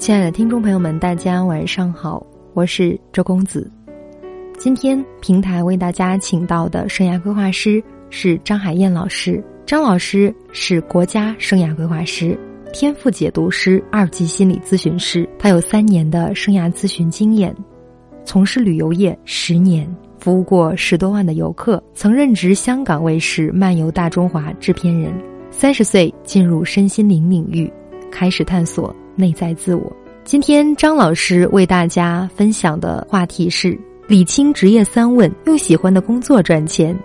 亲爱的听众朋友们，大家晚上好，我是周公子。今天平台为大家请到的生涯规划师是张海燕老师。张老师是国家生涯规划师、天赋解读师、二级心理咨询师，他有三年的生涯咨询经验，从事旅游业十年，服务过十多万的游客，曾任职香港卫视《漫游大中华》制片人。三十岁进入身心灵领域，开始探索内在自我。今天张老师为大家分享的话题是理清职业三问，用喜欢的工作赚钱。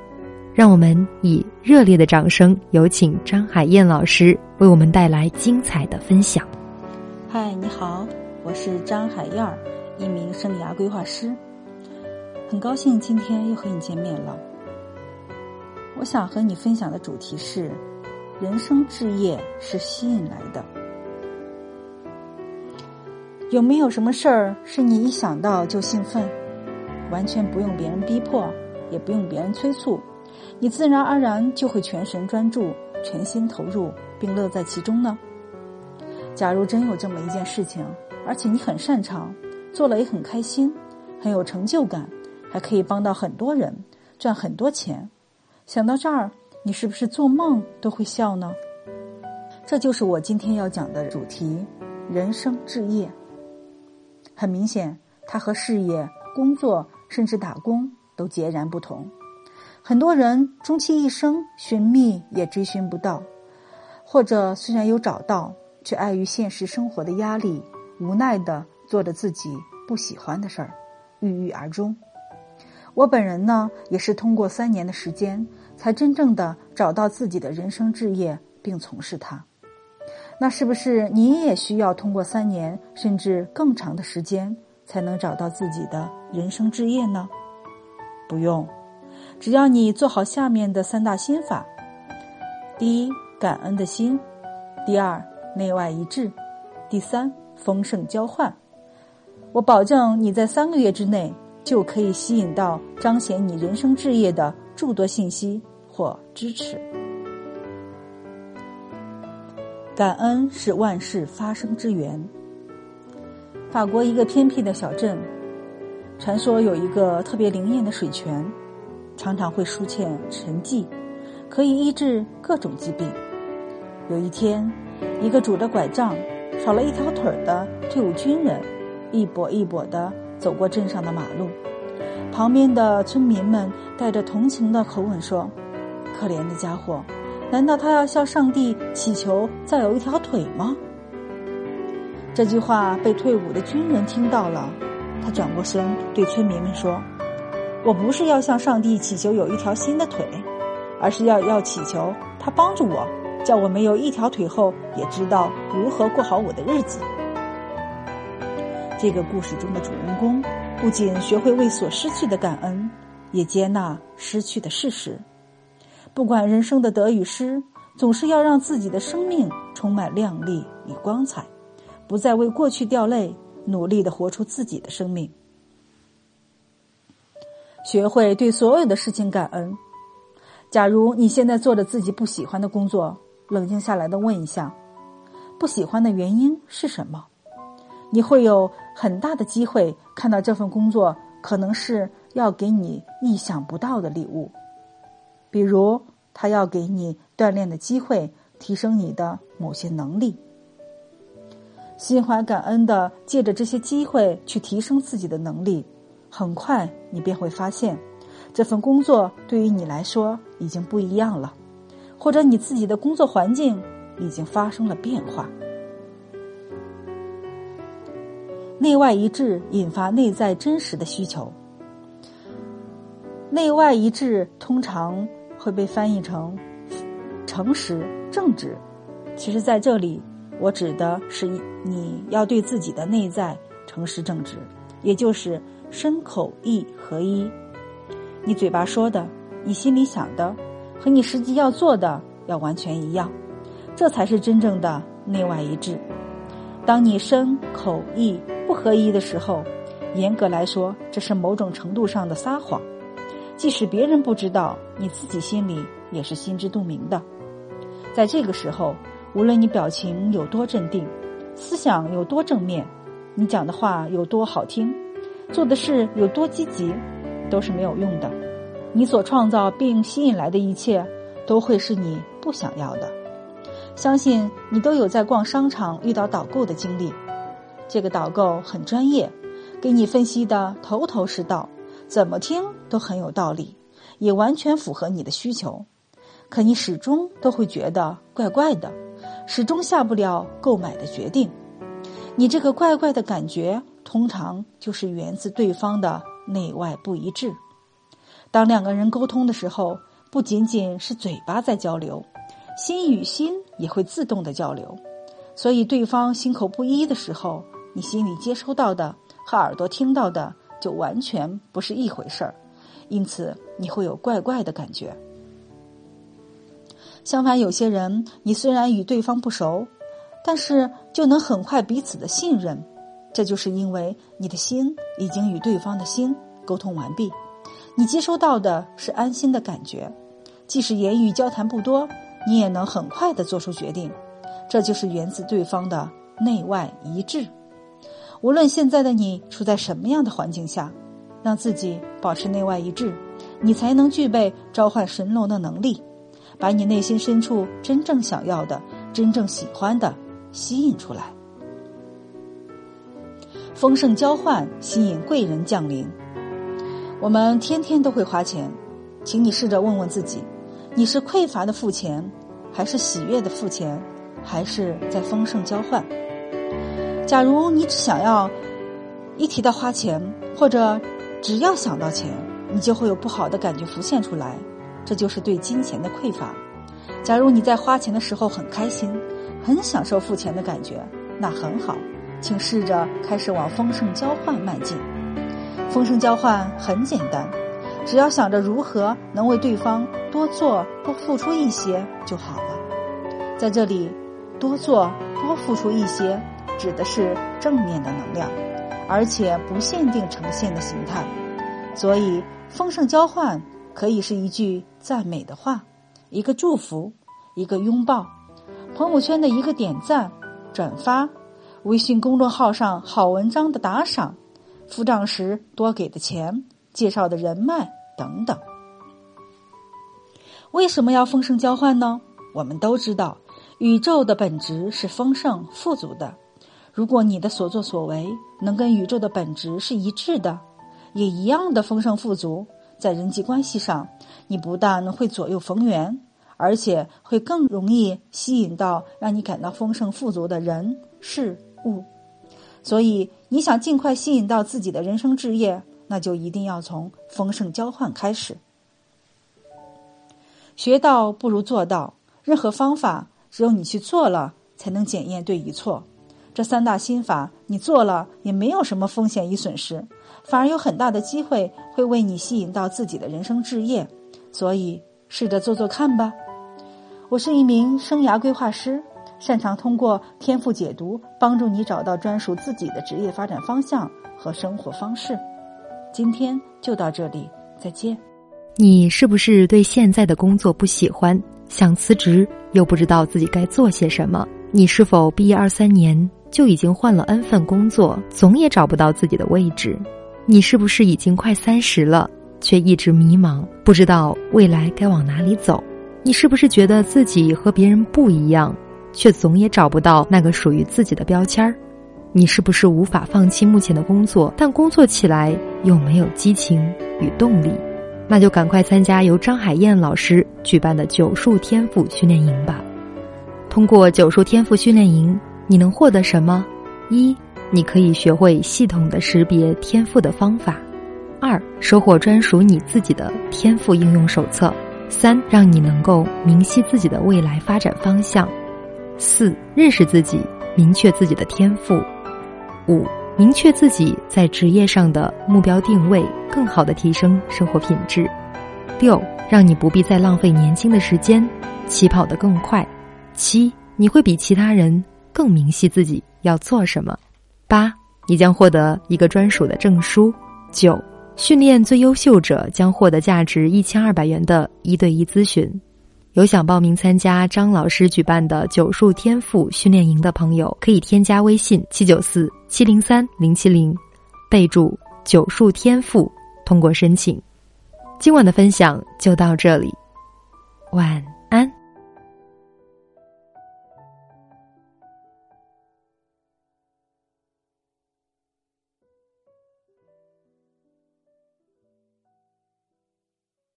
让我们以热烈的掌声，有请张海燕老师为我们带来精彩的分享。嗨，你好，我是张海燕儿，一名生涯规划师，很高兴今天又和你见面了。我想和你分享的主题是。人生置业是吸引来的，有没有什么事儿是你一想到就兴奋，完全不用别人逼迫，也不用别人催促，你自然而然就会全神专注、全心投入，并乐在其中呢？假如真有这么一件事情，而且你很擅长，做了也很开心，很有成就感，还可以帮到很多人，赚很多钱，想到这儿。你是不是做梦都会笑呢？这就是我今天要讲的主题：人生置业。很明显，它和事业、工作甚至打工都截然不同。很多人终其一生寻觅也追寻不到，或者虽然有找到，却碍于现实生活的压力，无奈的做着自己不喜欢的事儿，郁郁而终。我本人呢，也是通过三年的时间。才真正的找到自己的人生置业，并从事它。那是不是你也需要通过三年甚至更长的时间，才能找到自己的人生置业呢？不用，只要你做好下面的三大心法：第一，感恩的心；第二，内外一致；第三，丰盛交换。我保证你在三个月之内就可以吸引到彰显你人生置业的。诸多信息或支持，感恩是万事发生之源。法国一个偏僻的小镇，传说有一个特别灵验的水泉，常常会出现神迹，可以医治各种疾病。有一天，一个拄着拐杖、少了一条腿的退伍军人，一跛一跛的走过镇上的马路。旁边的村民们带着同情的口吻说：“可怜的家伙，难道他要向上帝祈求再有一条腿吗？”这句话被退伍的军人听到了，他转过身对村民们说：“我不是要向上帝祈求有一条新的腿，而是要要祈求他帮助我，叫我没有一条腿后也知道如何过好我的日子。”这个故事中的主人公。不仅学会为所失去的感恩，也接纳失去的事实。不管人生的得与失，总是要让自己的生命充满亮丽与光彩，不再为过去掉泪，努力的活出自己的生命。学会对所有的事情感恩。假如你现在做着自己不喜欢的工作，冷静下来的问一下，不喜欢的原因是什么？你会有很大的机会看到这份工作可能是要给你意想不到的礼物，比如他要给你锻炼的机会，提升你的某些能力。心怀感恩的借着这些机会去提升自己的能力，很快你便会发现，这份工作对于你来说已经不一样了，或者你自己的工作环境已经发生了变化。内外一致引发内在真实的需求。内外一致通常会被翻译成诚实、正直。其实，在这里，我指的是你要对自己的内在诚实正直，也就是身口意合一。你嘴巴说的，你心里想的，和你实际要做的要完全一样，这才是真正的内外一致。当你身口意不合一的时候，严格来说，这是某种程度上的撒谎。即使别人不知道，你自己心里也是心知肚明的。在这个时候，无论你表情有多镇定，思想有多正面，你讲的话有多好听，做的事有多积极，都是没有用的。你所创造并吸引来的一切，都会是你不想要的。相信你都有在逛商场遇到导购的经历，这个导购很专业，给你分析的头头是道，怎么听都很有道理，也完全符合你的需求。可你始终都会觉得怪怪的，始终下不了购买的决定。你这个怪怪的感觉，通常就是源自对方的内外不一致。当两个人沟通的时候，不仅仅是嘴巴在交流。心与心也会自动的交流，所以对方心口不一的时候，你心里接收到的和耳朵听到的就完全不是一回事儿，因此你会有怪怪的感觉。相反，有些人你虽然与对方不熟，但是就能很快彼此的信任，这就是因为你的心已经与对方的心沟通完毕，你接收到的是安心的感觉，即使言语交谈不多。你也能很快的做出决定，这就是源自对方的内外一致。无论现在的你处在什么样的环境下，让自己保持内外一致，你才能具备召唤神龙的能力，把你内心深处真正想要的、真正喜欢的吸引出来。丰盛交换吸引贵人降临。我们天天都会花钱，请你试着问问自己。你是匮乏的付钱，还是喜悦的付钱，还是在丰盛交换？假如你只想要一提到花钱，或者只要想到钱，你就会有不好的感觉浮现出来，这就是对金钱的匮乏。假如你在花钱的时候很开心，很享受付钱的感觉，那很好，请试着开始往丰盛交换迈进。丰盛交换很简单。只要想着如何能为对方多做多付出一些就好了。在这里，多做多付出一些指的是正面的能量，而且不限定呈现的形态。所以，丰盛交换可以是一句赞美的话，一个祝福，一个拥抱，朋友圈的一个点赞、转发，微信公众号上好文章的打赏，付账时多给的钱。介绍的人脉等等，为什么要丰盛交换呢？我们都知道，宇宙的本质是丰盛富足的。如果你的所作所为能跟宇宙的本质是一致的，也一样的丰盛富足，在人际关系上，你不但会左右逢源，而且会更容易吸引到让你感到丰盛富足的人事物。所以，你想尽快吸引到自己的人生置业。那就一定要从丰盛交换开始。学到不如做到，任何方法只有你去做了，才能检验对与错。这三大心法，你做了也没有什么风险与损失，反而有很大的机会会为你吸引到自己的人生置业。所以，试着做做看吧。我是一名生涯规划师，擅长通过天赋解读，帮助你找到专属自己的职业发展方向和生活方式。今天就到这里，再见。你是不是对现在的工作不喜欢，想辞职又不知道自己该做些什么？你是否毕业二三年就已经换了 N 份工作，总也找不到自己的位置？你是不是已经快三十了，却一直迷茫，不知道未来该往哪里走？你是不是觉得自己和别人不一样，却总也找不到那个属于自己的标签儿？你是不是无法放弃目前的工作，但工作起来又没有激情与动力？那就赶快参加由张海燕老师举办的九数天赋训练营吧。通过九数天赋训练营，你能获得什么？一，你可以学会系统的识别天赋的方法；二，收获专属你自己的天赋应用手册；三，让你能够明晰自己的未来发展方向；四，认识自己，明确自己的天赋。五，明确自己在职业上的目标定位，更好的提升生活品质。六，让你不必再浪费年轻的时间，起跑得更快。七，你会比其他人更明晰自己要做什么。八，你将获得一个专属的证书。九，训练最优秀者将获得价值一千二百元的一对一咨询。有想报名参加张老师举办的九数天赋训练营的朋友，可以添加微信七九四七零三零七零，备注“九数天赋”，通过申请。今晚的分享就到这里，晚。